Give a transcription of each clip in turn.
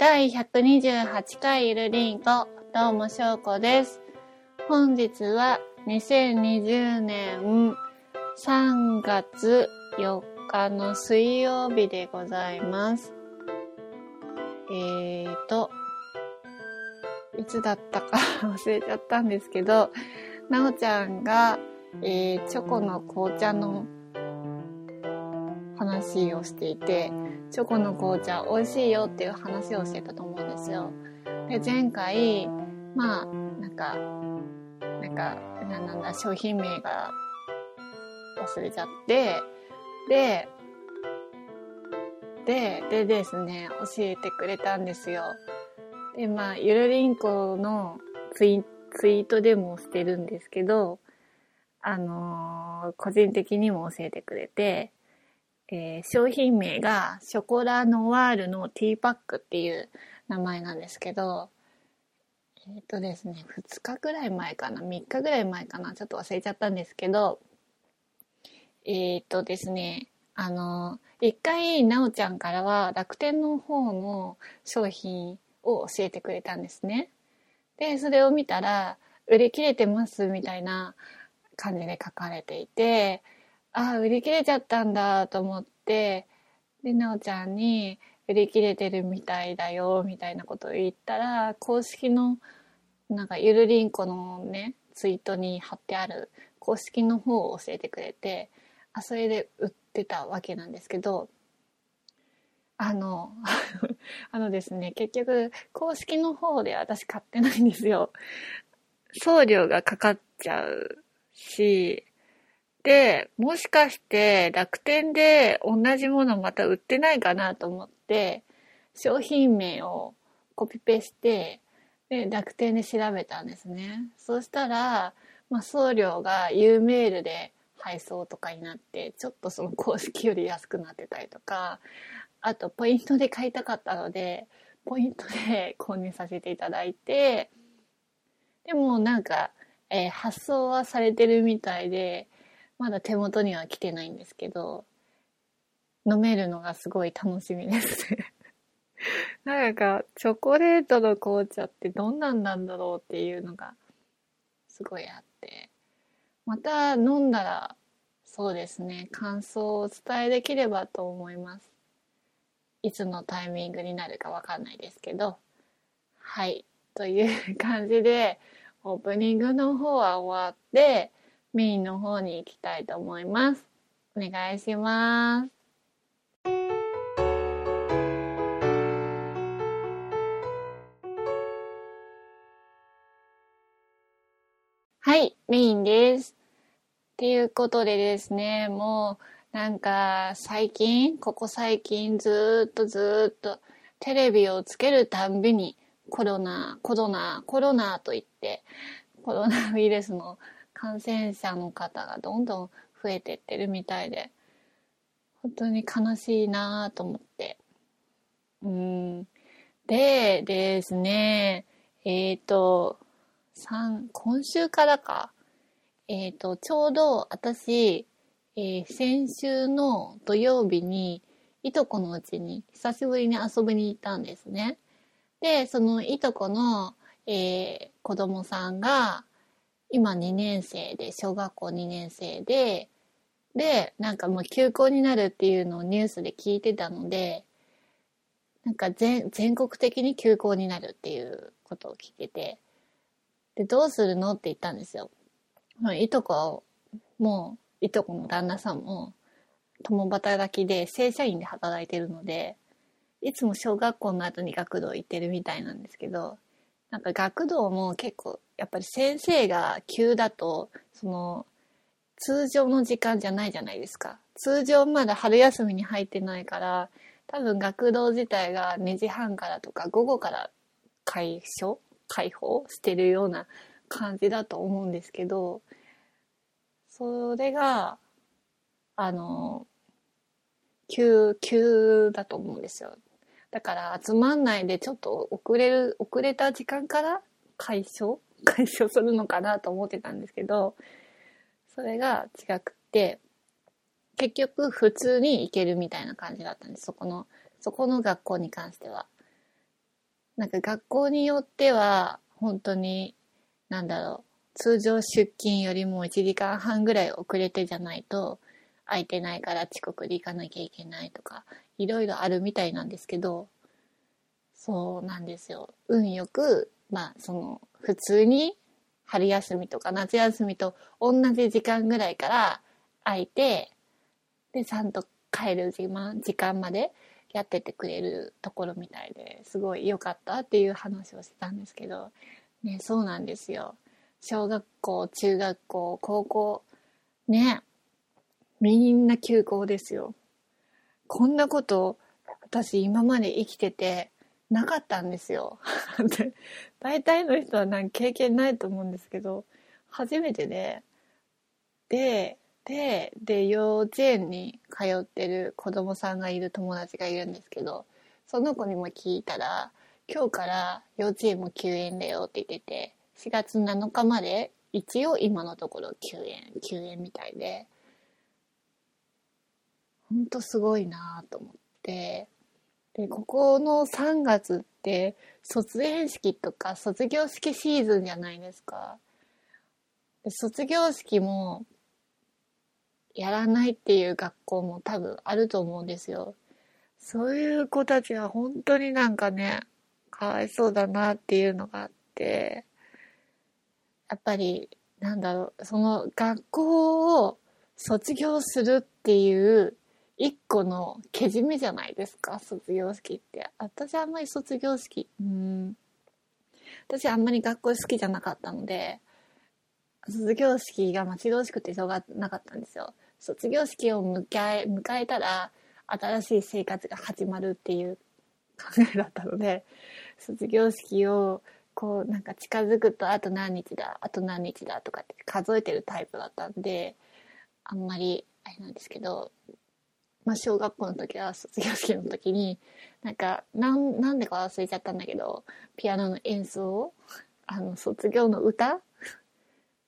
第128回ゆるりんこ、どうもしょうこです。本日は2020年3月4日の水曜日でございます。えーと、いつだったか 忘れちゃったんですけど、なおちゃんが、えーチョコの紅茶の話をしていて、チョコの紅茶美味しいよっていう話をしてたと思うんですよ。で、前回、まあ、なんか、なんか、なんだ、商品名が忘れちゃって、で、で、でですね、教えてくれたんですよ。で、まあ、ゆるりんこのツイツイートでもしてるんですけど、あのー個人的にも教えてくれて、えー商品名がショコラノワールのティーパックっていう名前なんですけど、えっ、とですね、2日ぐらい前かな、3日ぐらい前かな、ちょっと忘れちゃったんですけど、えっ、とですね、あの、一回、なおちゃんからは楽天の方の商品を教えてくれたんですね。で、それを見たら、売り切れてますみたいな感じで書かれていて、ああ、売り切れちゃったんだと思って、で、なおちゃんに、売り切れてるみたいだよ、みたいなことを言ったら、公式の、なんか、ゆるりんこのね、ツイートに貼ってある公式の方を教えてくれて、あ、それで売ってたわけなんですけど、あの、あのですね、結局、公式の方で私買ってないんですよ。送料がかかっちゃうし、もしかして楽天で同じものまた売ってないかなと思って、商品名をコピペして、で、楽天で調べたんですね。そうしたら、まあ、送料が U メールで配送とかになって、ちょっとその公式より安くなってたりとか、あとポイントで買いたかったので、ポイントで購入させていただいて、でもなんか、えー発送はされてるみたいで、まだ手元には来てないんですけど、飲めるのがすごい楽しみですね。なんか、チョコレートの紅茶ってどんなんなんだろうっていうのが、すごいあって。また飲んだら、そうですね、感想をお伝えできればと思います。いつのタイミングになるかわかんないですけど。はい。という感じで、オープニングの方は終わって、メインの方に行きたいと思います。お願いします。はい、メインです。っていうことでですね、もうなんか最近、ここ最近ずっとずっとテレビをつけるたんびにコロナ、コロナ、コロナと言ってコロナウイルスの感染者の方がどんどん増えてってるみたいで、本当に悲しいなぁと思って。うん。で、ですね、えっ、と、三今週からか。えっ、と、ちょうど私、えー先週の土曜日に、いとこのうちに久しぶりに遊びに行ったんですね。で、そのいとこの、えー子供さんが、今2年生で、小学校2年生で、で、なんかもう休校になるっていうのをニュースで聞いてたので、なんか全全国的に休校になるっていうことを聞いて、で、どうするのって言ったんですよ。いとこも、いとこの旦那さんも、共働きで正社員で働いてるので、いつも小学校の後に学童行ってるみたいなんですけど、なんか学童も結構、やっぱり先生が急だと、その、通常の時間じゃないじゃないですか。通常まだ春休みに入ってないから、多分学童自体が2時半からとか午後から開所開放してるような感じだと思うんですけど、それが、あの、急、急だと思うんですよ。だから集まんないでちょっと遅れる、遅れた時間から解消？解消するのかなと思ってたんですけど、それが違くって、結局普通に行けるみたいな感じだったんです。そこの、そこの学校に関しては。なんか学校によっては、本当に、なんだろう、通常出勤よりも1時間半ぐらい遅れてじゃないと、空いてないから遅刻で行かなきゃいけないとか、いろいろあるみたいなんですけど、そうなんですよ。運よく、まあ、その、普通に春休みとか夏休みと同じ時間ぐらいから空いて、で、ちゃんと帰る時間時間までやっててくれるところみたいですごい良かったっていう話をしてたんですけど、ね、そうなんですよ。小学校、中学校、高校、ね、みんな休校ですよ。こんなこと私今まで生きててなかったんですよ。大体の人はなん経験ないと思うんですけど、初めてで、で、で、で、幼稚園に通ってる子供さんがいる友達がいるんですけど、その子にも聞いたら、今日から幼稚園も休園だよって言ってて、4月7日まで一応今のところ休園、休園みたいで、ほんとすごいなと思って、で、ここの3月って卒園式とか卒業式シーズンじゃないですか。で卒業式もやらないっていう学校も多分あると思うんですよ。そういう子たちは本当になんかね、かわいそうだなっていうのがあって、やっぱり、なんだろう、その学校を卒業するっていう一個のけじめじゃないですか、卒業式って。私あんまり卒業式、うん、私あんまり学校好きじゃなかったので、卒業式が待ち遠しくてしょうがなかったんですよ。卒業式を迎え、迎えたら、新しい生活が始まるっていう考えだったので、卒業式を、こう、なんか近づくと、あと何日だ、あと何日だとかって数えてるタイプだったんで、あんまり、あれなんですけど、まあ、小学校の時は卒業式の時に、なんか、なん、なんでか忘れちゃったんだけど、ピアノの演奏を、あの、卒業の歌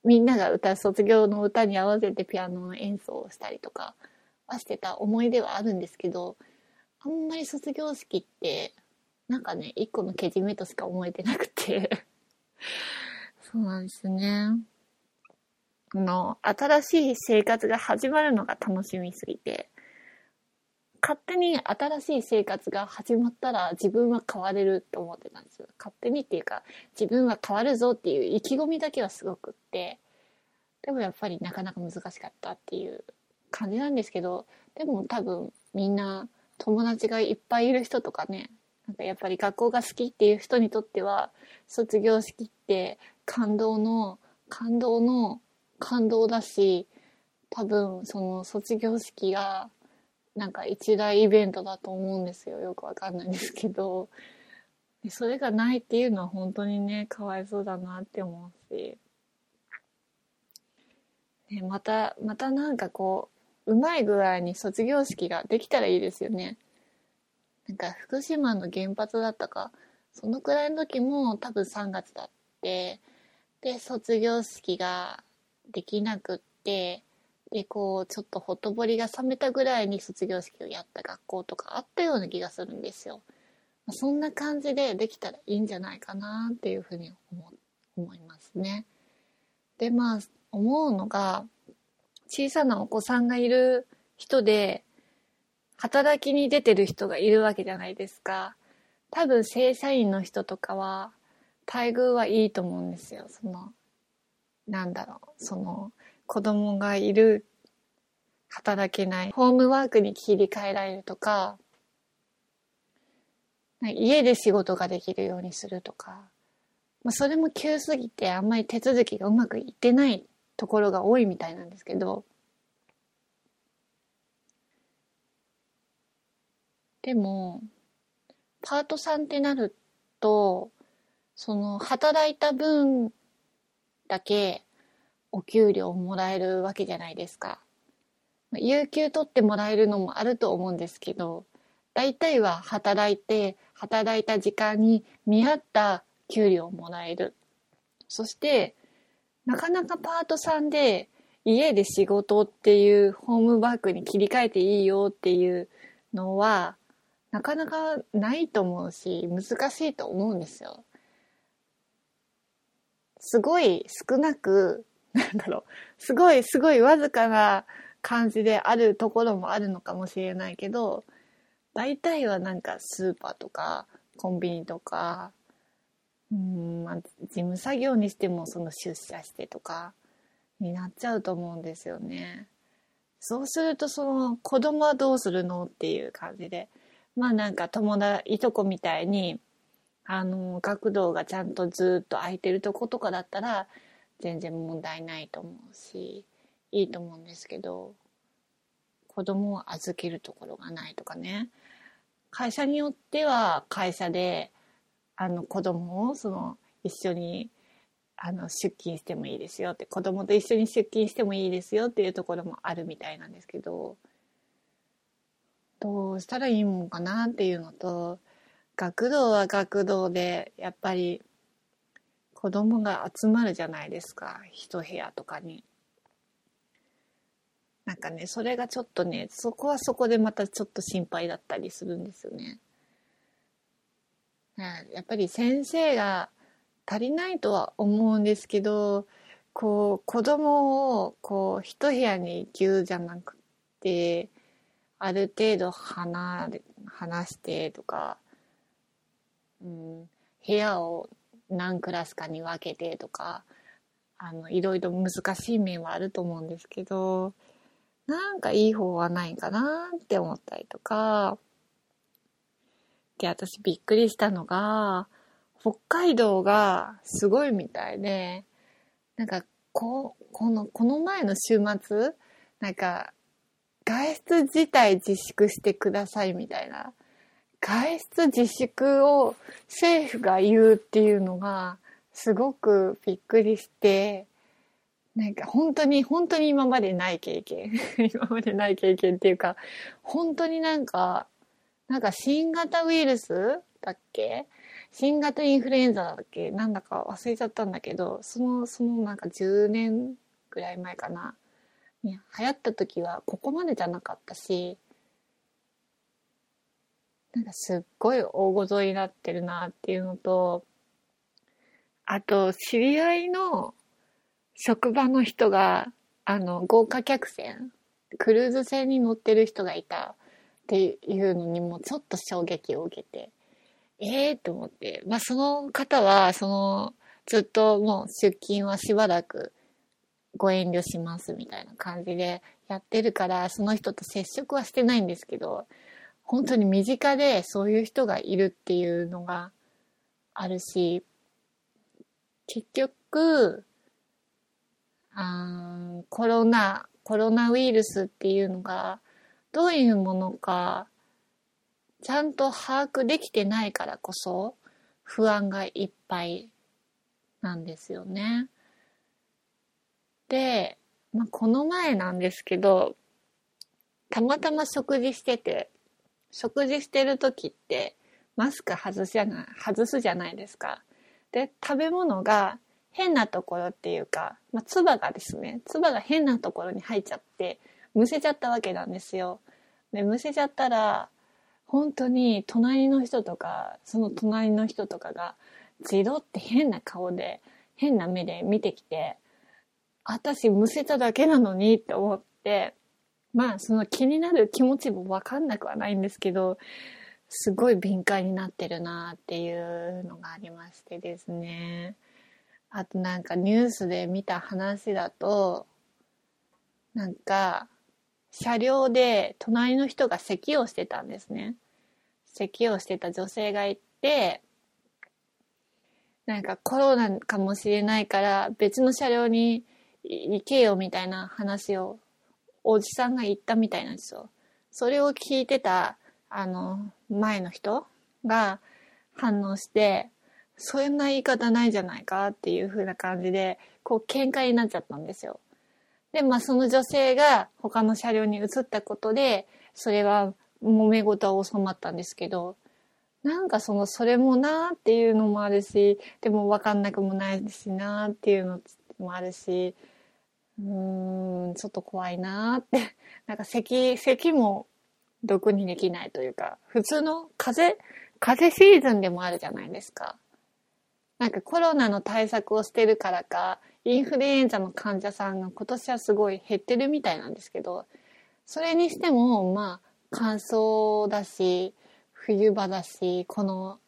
みんなが歌う卒業の歌に合わせてピアノの演奏をしたりとかはしてた思い出はあるんですけど、あんまり卒業式って、なんかね、一個のけじめとしか思えてなくて そうなんですね。の、新しい生活が始まるのが楽しみすぎて、勝手に新しい生活が始まったら自分は変われると思ってたんですよ。勝手にっていうか自分は変わるぞっていう意気込みだけはすごくって、でもやっぱりなかなか難しかったっていう感じなんですけど、でも多分みんな友達がいっぱいいる人とかね、なんかやっぱり学校が好きっていう人にとっては卒業式って感動の感動の感動だし多分その卒業式がなんか一大イベントだと思うんですよ。よくわかんないんですけど。それがないっていうのは本当にね、かわいそうだなって思うし。ね、また、またなんかこう、うまい具合に卒業式ができたらいいですよね。なんか福島の原発だったか、そのくらいの時も多分3月だって、で、卒業式ができなくって、で、こう、ちょっとほとぼりが冷めたぐらいに卒業式をやった学校とかあったような気がするんですよ。そんな感じでできたらいいんじゃないかなっていうふうに思思いますね。で、まあ、思うのが、小さなお子さんがいる人で、働きに出てる人がいるわけじゃないですか。多分正社員の人とかは、待遇はいいと思うんですよ。その、なんだろう、その、子供がいる、働けない、ホームワークに切り替えられるとか、家で仕事ができるようにするとか、まあ、それも急すぎてあんまり手続きがうまくいってないところが多いみたいなんですけど、でも、パートさんってなると、その働いた分だけお給料をもらえるわけじゃないですか。有給取ってもらえるのもあると思うんですけど、大体は働いて、働いた時間に見合った給料をもらえる。そして、なかなかパートさんで家で仕事っていうホームワークに切り替えていいよっていうのはなかなかないと思うし、難しいと思うんですよ。すごい少なく、なんだろう、すごいすごいわずかな感じであるところもあるのかもしれないけど、大体はなんかスーパーとかコンビニとか、うん、まあ、事務作業にしてもその出社してとかになっちゃうと思うんですよね。そうするとその子供はどうするのっていう感じで。まあなんか友達、いとこみたいに、あの、学童がちゃんとずっと空いてるとことかだったら全然問題ないと思うし、いいと思うんですけど、子供を預けるところがないとかね。会社によっては会社で、あの子供をその一緒にあの出勤してもいいですよって子供と一緒に出勤してもいいですよっていうところもあるみたいなんですけどどうしたらいいもんかなっていうのと学童は学童でやっぱり子供が集まるじゃないですか一部屋とかに。なんかねそれがちょっとねそこはそこでまたちょっと心配だったりするんですよね。やっぱり先生が足りないとは思うんですけどこう子供をこう一部屋にぎゅうじゃなくてある程度離れ離してとか、うん、部屋を何クラスかに分けてとかあのいろいろ難しい面はあると思うんですけどなんかいい方はないかなって思ったりとかで私びっくりしたのが北海道がすごいみたいで、なんか、こ、この、この前の週末、なんか、外出自体自粛してくださいみたいな。外出自粛を政府が言うっていうのが、すごくびっくりして、なんか本当に、本当に今までない経験。今までない経験っていうか、本当になんか、なんか新型ウイルスだっけ？新型インフルエンザだっけ？なんだか忘れちゃったんだけど、その、そのなんか10年ぐらい前かな？流行った時はここまでじゃなかったし、なんかすっごい大ごとになってるなっていうのと、あと、知り合いの職場の人が、あの、豪華客船、クルーズ船に乗ってる人がいたっていうのにもちょっと衝撃を受けて、ええー、と思って。まあ、その方は、その、ずっともう出勤はしばらくご遠慮しますみたいな感じでやってるから、その人と接触はしてないんですけど、本当に身近でそういう人がいるっていうのがあるし、結局、あコロナ、コロナウイルスっていうのがどういうものかちゃんと把握できてないからこそ不安がいっぱいなんですよね。で、まあ、この前なんですけど、たまたま食事してて、食事してる時ってマスク外すじゃない、外すじゃないですか。で、食べ物が変なところっていうか、まあ、唾がですね、唾が変なところに入っちゃって、むせちゃったわけなんですよ。で、むせちゃったら、本当に隣の人とか、その隣の人とかが、じろって変な顔で、変な目で見てきて、私むせただけなのにって思って、まあその気になる気持ちもわかんなくはないんですけど、すごい敏感になってるなっていうのがありましてですね。あとなんかニュースで見た話だと、なんか車両で隣の人が咳をしてたんですね。咳をしてた女性がいて、なんかコロナかもしれないから別の車両に行けよみたいな話をおじさんが言ったみたいなんですよ。それを聞いてた、あの、前の人が反応して、そんな言い方ないじゃないかっていう風な感じで、こう喧嘩になっちゃったんですよ。で、まあその女性が他の車両に移ったことで、それは揉め事は収まったんですけど、なんかその、それもなーっていうのもあるし、でも分かんなくもないしなーっていうのもあるし、うーん、ちょっと怖いなーって。なんか咳、咳も毒にできないというか、普通の風邪、風邪シーズンでもあるじゃないですか。なんかコロナの対策をしてるからか、インフルエンザの患者さんが今年はすごい減ってるみたいなんですけど、それにしても、まあ、乾燥だし、冬場だし、この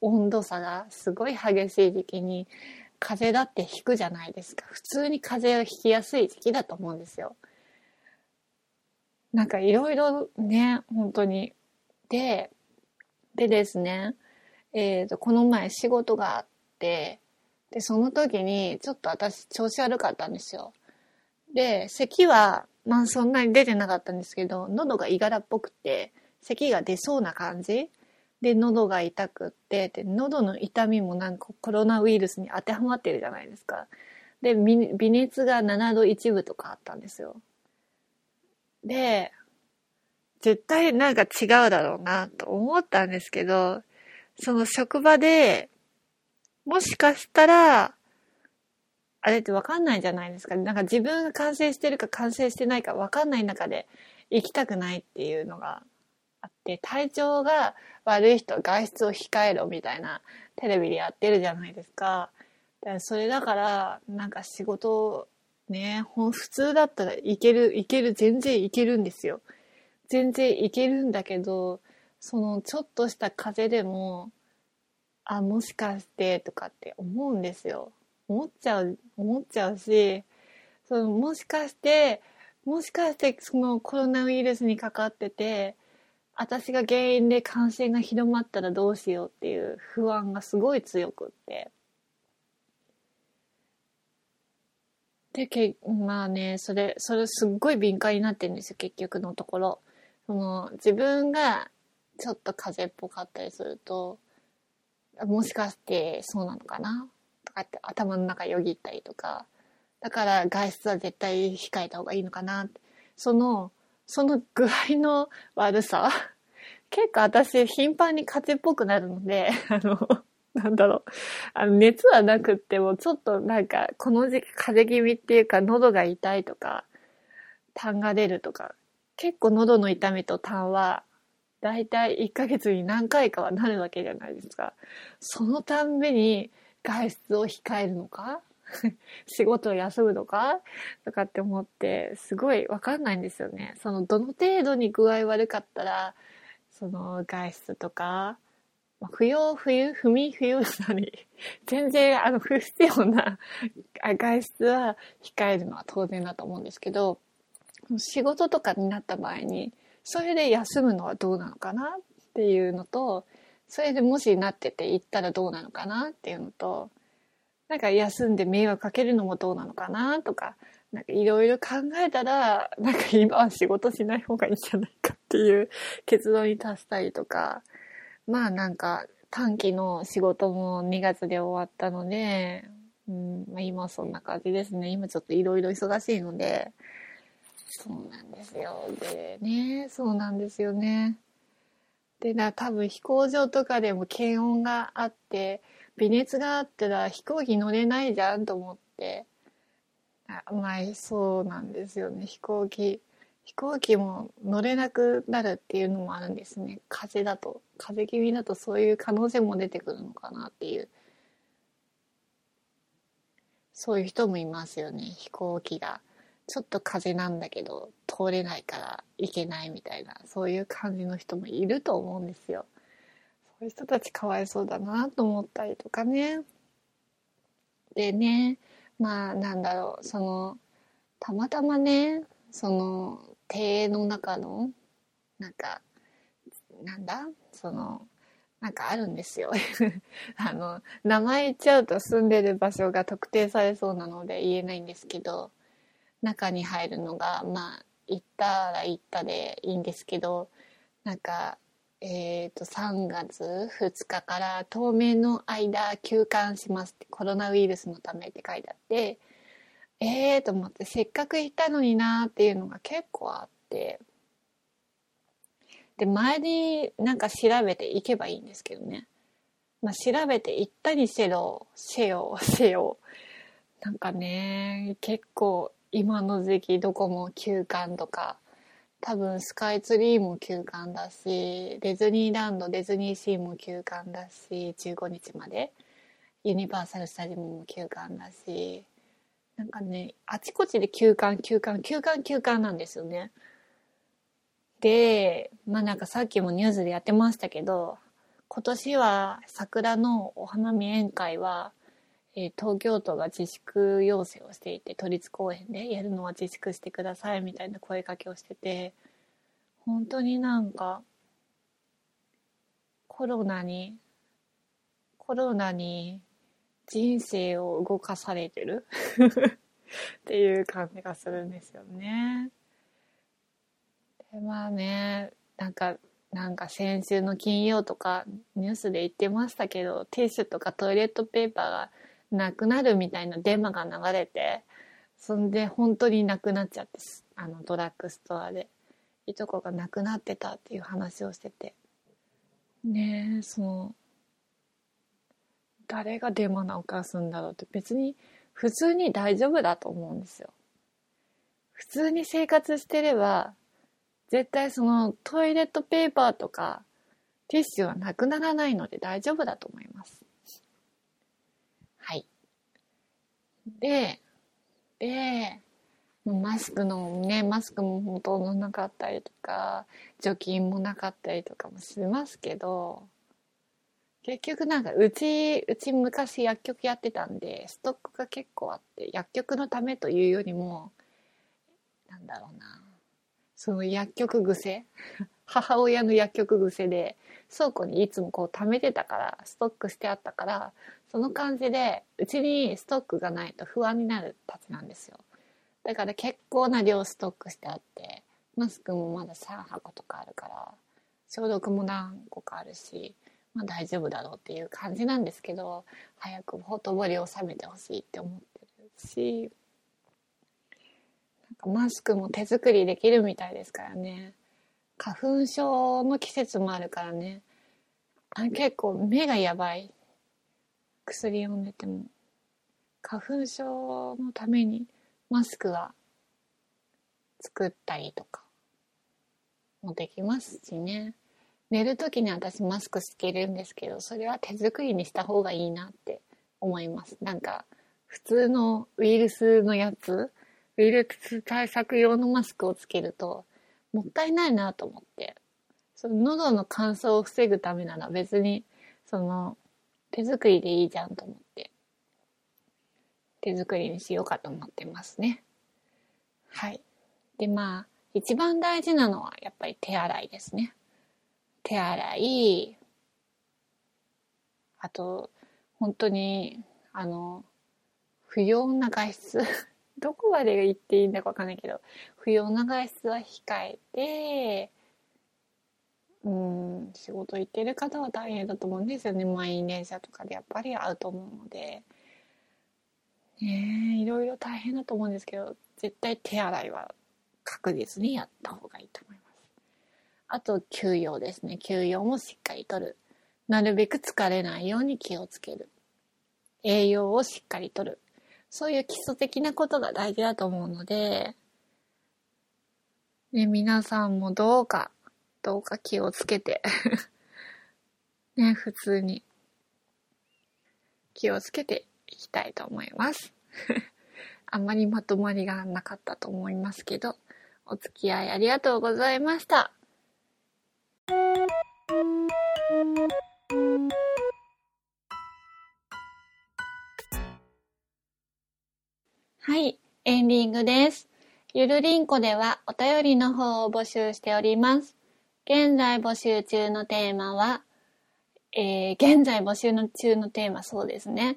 温度差がすごい激しい時期に、風邪だって引くじゃないですか。普通に風邪をひきやすい時期だと思うんですよ。なんかいろいろね、本当に。で、でですね、えっ、ー、と、この前仕事があって、で、その時にちょっと私調子悪かったんですよ。で、咳は、まあそんなに出てなかったんですけど、喉がいがらっぽくて、咳が出そうな感じで、喉が痛くって、で、喉の痛みもなんかコロナウイルスに当てはまってるじゃないですか。で、微熱が7度1分とかあったんですよ。で、絶対なんか違うだろうなと思ったんですけど、その職場で、もしかしたら、あれってわかんないじゃないですか。なんか自分が感染してるか感染してないかわかんない中で行きたくないっていうのがあって、体調が悪い人外出を控えろみたいなテレビでやってるじゃないですか。だからそれだから、なんか仕事ね、普通だったらいける、いける、全然いけるんですよ。全然いけるんだけど、そのちょっとした風でも、あ、もしかしてとかって思うんですよ。思っちゃう、思っちゃうし、そのもしかして、もしかしてそのコロナウイルスにかかってて、私が原因で感染が広まったらどうしようっていう不安がすごい強くって。で、けまあね、それ、それすっごい敏感になってるんですよ、結局のところ。その、自分がちょっと風邪っぽかったりすると、もしかしてそうなのかな？とかって頭の中よぎったりとか、だから外出は絶対控えた方がいいのかなその、その具合の悪さ？結構私頻繁に風邪っぽくなるので、あの、なんだろう。あの、熱はなくっても、ちょっとなんか、この時期風邪気味っていうか、喉が痛いとか、痰が出るとか、結構喉の痛みと痰は、だいたい1ヶ月に何回かはなるわけじゃないですか。そのたんびに外出を控えるのか？仕事を休むのか？とかって思って、すごいわかんないんですよね。その、どの程度に具合悪かったら、その、外出とか、不要不急、不眠不要なに、全然、あの、不必要な外出は控えるのは当然だと思うんですけど、仕事とかになった場合に、それで休むのはどうなのかなっていうのと、それでもしなってて行ったらどうなのかなっていうのと、なんか休んで迷惑かけるのもどうなのかなとか、なんかいろいろ考えたら、なんか今は仕事しない方がいいんじゃないかっていう結論に達したりとか、まあなんか短期の仕事も2月で終わったので、うんまあ、今そんな感じですね。今ちょっといろいろ忙しいので、そうなんですよ。でね、そうなんですよね。で、な、多分飛行場とかでも検温があって、微熱があったら飛行機乗れないじゃんと思って。あまあ、そうなんですよね。飛行機。飛行機も乗れなくなるっていうのもあるんですね。風邪だと。風邪気味だとそういう可能性も出てくるのかなっていう。そういう人もいますよね。飛行機が。ちょっと風なんだけど通れないから行けないみたいなそういう感じの人もいると思うんですよ。そういう人たちかわいそうだなと思ったりとかね。でねまあなんだろうそのたまたまねその庭園の中のなんかなんだ？そのなんかあるんですよ あの名前言っちゃうと住んでる場所が特定されそうなので言えないんですけど中に入るのがまあ行ったら行ったでいいんですけどなんかえっ、ー、と3月2日から当面の間休館しますってコロナウイルスのためって書いてあってええー、と思ってせっかく行ったのになっていうのが結構あってで前になんか調べて行けばいいんですけどね。まあ調べて行ったにせよせよせよ。なんかね結構今の時期どこも休館とか多分スカイツリーも休館だし、ディズニーランド、ディズニーシーも休館だし、15日まで。ユニバーサル・スタジオも休館だし、なんかね、あちこちで休館、休館、休館、休館なんですよね。で、まあなんかさっきもニュースでやってましたけど、今年は桜のお花見宴会は、えー、東京都が自粛要請をしていて都立公園でやるのは自粛してくださいみたいな声かけをしてて本当になんかコロナにコロナに人生を動かされてる っていう感じがするんですよね。でまあねなんかなんか先週の金曜とかニュースで言ってましたけどティッシュとかトイレットペーパーがなくなるみたいなデマが流れてそんで本当になくなっちゃってあのドラッグストアで。いとこがなくなってたっていう話をしてて。ねえその誰がデマなおかすんだろうって別に普通に大丈夫だと思うんですよ。普通に生活してれば絶対そのトイレットペーパーとかティッシュはなくならないので大丈夫だと思います。はい。で、で、マスクのね、マスクもほとんどなかったりとか、除菌もなかったりとかもしますけど、結局なんかうち、うち昔薬局やってたんで、ストックが結構あって、薬局のためというよりも、なんだろうな。その薬局癖？母親の薬局癖で倉庫にいつもこう貯めてたからストックしてあったからその感じでうちにストックがないと不安になるたちなんですよ。だから結構な量ストックしてあってマスクもまだ3箱とかあるから消毒も何個かあるしまあ大丈夫だろうっていう感じなんですけど早くほとぼりを冷めてほしいって思ってるしなんかマスクも手作りできるみたいですからね。花粉症の季節もあるからね。あ結構目がやばい。薬飲んでても。花粉症のためにマスクは作ったりとかもできますしね。寝る時に私マスクつけるんですけどそれは手作りにした方がいいなって思います。なんか普通のウイルスのやつウイルス対策用のマスクをつけると、もったいないなと思って。その喉の乾燥を防ぐためなら別に、その、手作りでいいじゃんと思って。手作りにしようかと思ってますね。はい。で、まあ、一番大事なのはやっぱり手洗いですね。手洗い、あと、本当に、あの、不要な外出 どこまで言っていいんだかわかんないけど、不要な外出は控えて、うん、仕事行ってる方は大変だと思うんですよね。満員電車とかでやっぱり会うと思うので。ねえ、いろいろ大変だと思うんですけど、絶対手洗いは確実にやった方がいいと思います。あと、休養ですね。休養もしっかりとる。なるべく疲れないように気をつける。栄養をしっかりとる。そういう基礎的なことが大事だと思うので、ね、皆さんもどうか、どうか気をつけて ね、普通に気をつけていきたいと思います。あんまりまとまりがなかったと思いますけど、お付き合いありがとうございました。はい、エンディングです。ゆるりんこではお便りの方を募集しております。現在募集中のテーマは、えー、現在募集の中のテーマそうですね。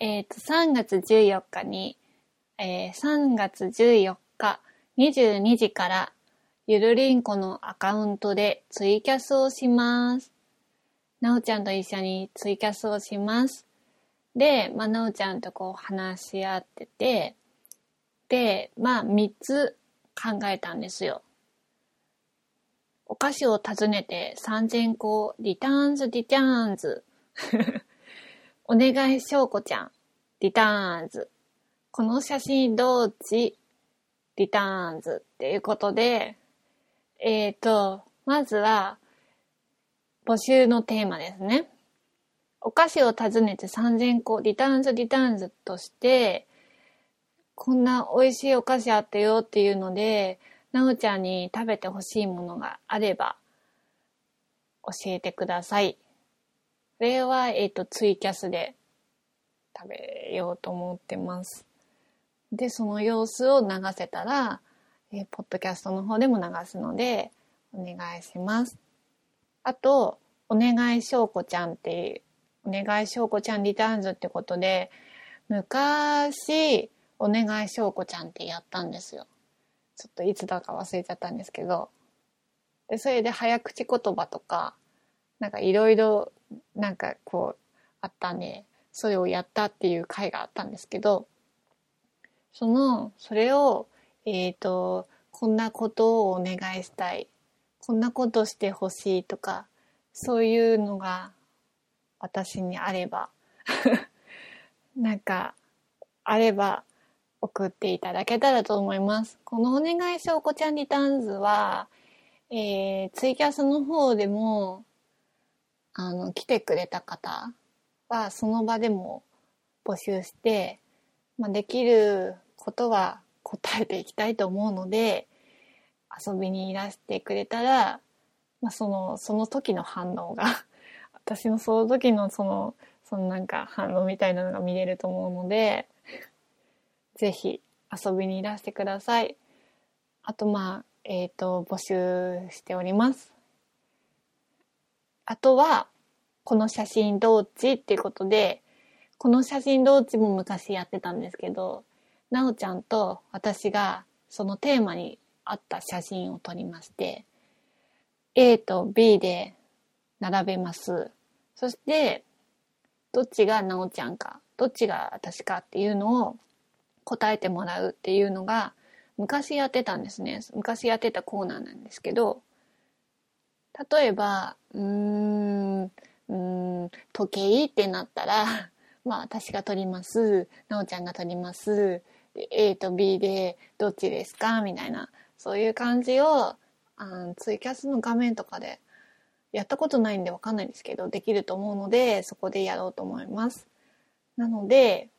えっ、ー、と、3月14日に、えー、3月14日22時からゆるりんこのアカウントでツイキャスをします。なおちゃんと一緒にツイキャスをします。で、まあ、なおちゃんとこう話し合ってて、で、まあ3つ考えたんですよ。お菓子を訪ねて3000個、リターンズ、リターンズ。お願いしょうこちゃん、リターンズ。この写真どっち？リターンズっていうことで、えっ、ー、と、まずは、募集のテーマですね。お菓子を訪ねて3000個、リターンズリターンズとして、こんな美味しいお菓子あったよっていうので、なおちゃんに食べてほしいものがあれば、教えてください。これは、えっ、ー、と、ツイキャスで食べようと思ってます。で、その様子を流せたら、えー、ポッドキャストの方でも流すので、お願いします。あと、お願いしょうこちゃんっていう、お願いしょうこちゃんリターンズってことで、昔、お願いしょうこちゃんってやったんですよ。ちょっといつだか忘れちゃったんですけど。で、それで早口言葉とか、なんかいろいろ、なんかこう、あったんで、それをやったっていう回があったんですけど、その、それを、えっ、ー、と、こんなことをお願いしたい。こんなことしてほしいとか、そういうのが私にあれば なんか、あれば送っていただけたらと思います。このお願いしょうこちゃんリターンズは、えー、ツイキャスの方でも、あの、来てくれた方はその場でも募集して、まあ、できることは答えていきたいと思うので、遊びにいらしてくれたら、まあ、その、その時の反応が 私のその時のその、そのなんか反応みたいなのが見れると思うので、ぜひ遊びにいらしてください。あと、まあ、えっ、ー、と、募集しております。あとは、この写真どっちっていうことで、この写真どっちも昔やってたんですけど、なおちゃんと私がそのテーマに合った写真を撮りまして、A と B で並べます。そして、どっちがなおちゃんか、どっちが私かっていうのを答えてもらうっていうのが、昔やってたんですね。昔やってたコーナーなんですけど、例えば、うーん、うん、時計ってなったら、まあ私が取ります。なおちゃんが取ります。A と B でどっちですか？みたいな、そういう感じを、あツイキャスの画面とかでやったことないんでわかんないんですけど、できると思うので、そこでやろうと思います。なので、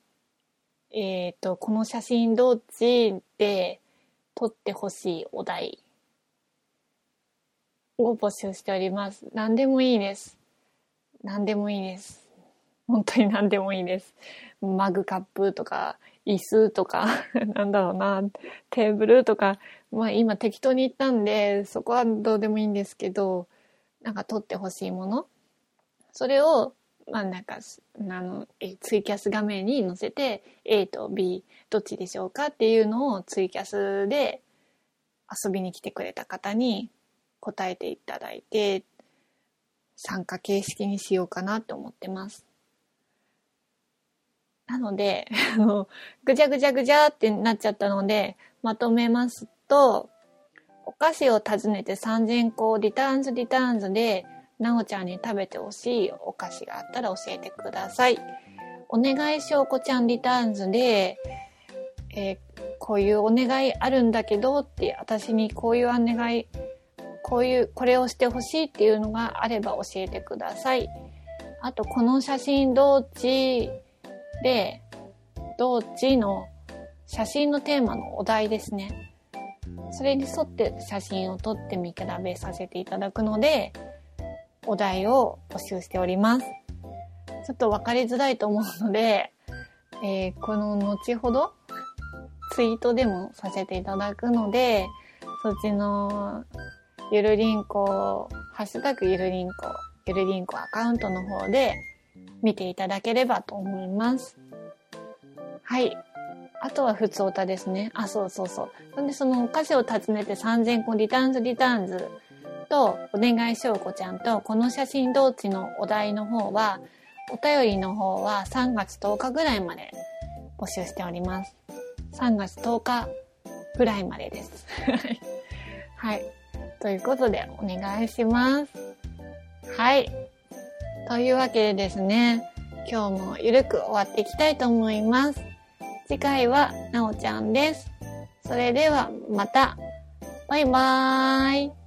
えっ、ー、と、この写真どっちで撮ってほしいお題を募集しております。何でもいいです。何でもいいです。本当に何でもいいです。マグカップとか、椅子とか、なんだろうな、テーブルとか、まあ今適当に言ったんで、そこはどうでもいいんですけど、なんか撮ってほしいものそれを、まあなんか、あの、えツイキャス画面に載せて、A と B どっちでしょうかっていうのをツイキャスで遊びに来てくれた方に答えていただいて、参加形式にしようかなと思ってます。なので、あの、ぐちゃぐちゃぐちゃってなっちゃったので、まとめますと、お菓子を訪ねて3000個リターンズリターンズで、なおちゃんに食べてほしいお菓子があったら教えてください。お願いしょうこちゃんリターンズで、えー、こういうお願いあるんだけどって、私にこういうお願い、こういう、これをしてほしいっていうのがあれば教えてください。あと、この写真どっちで、どっちの写真のテーマのお題ですね。それに沿って写真を撮って見比べさせていただくので、お題を募集しております。ちょっと分かりづらいと思うので、えー、この後ほどツイートでもさせていただくので、そっちのゆるりんこ、ハッシュタグゆるりんこ、ゆるりんこアカウントの方で見ていただければと思います。はい。あとは普通歌ですね。あ、そうそうそう。なんでそのお菓子を訪ねて3000個リターンズリターンズと、お願いしょうこちゃんと、この写真同地のお題の方は、お便りの方は3月10日ぐらいまで募集しております。3月10日ぐらいまでです。はい。ということで、お願いします。はい。というわけでですね、今日もゆるく終わっていきたいと思います。次回はなおちゃんです。それではまた。バイバーイ。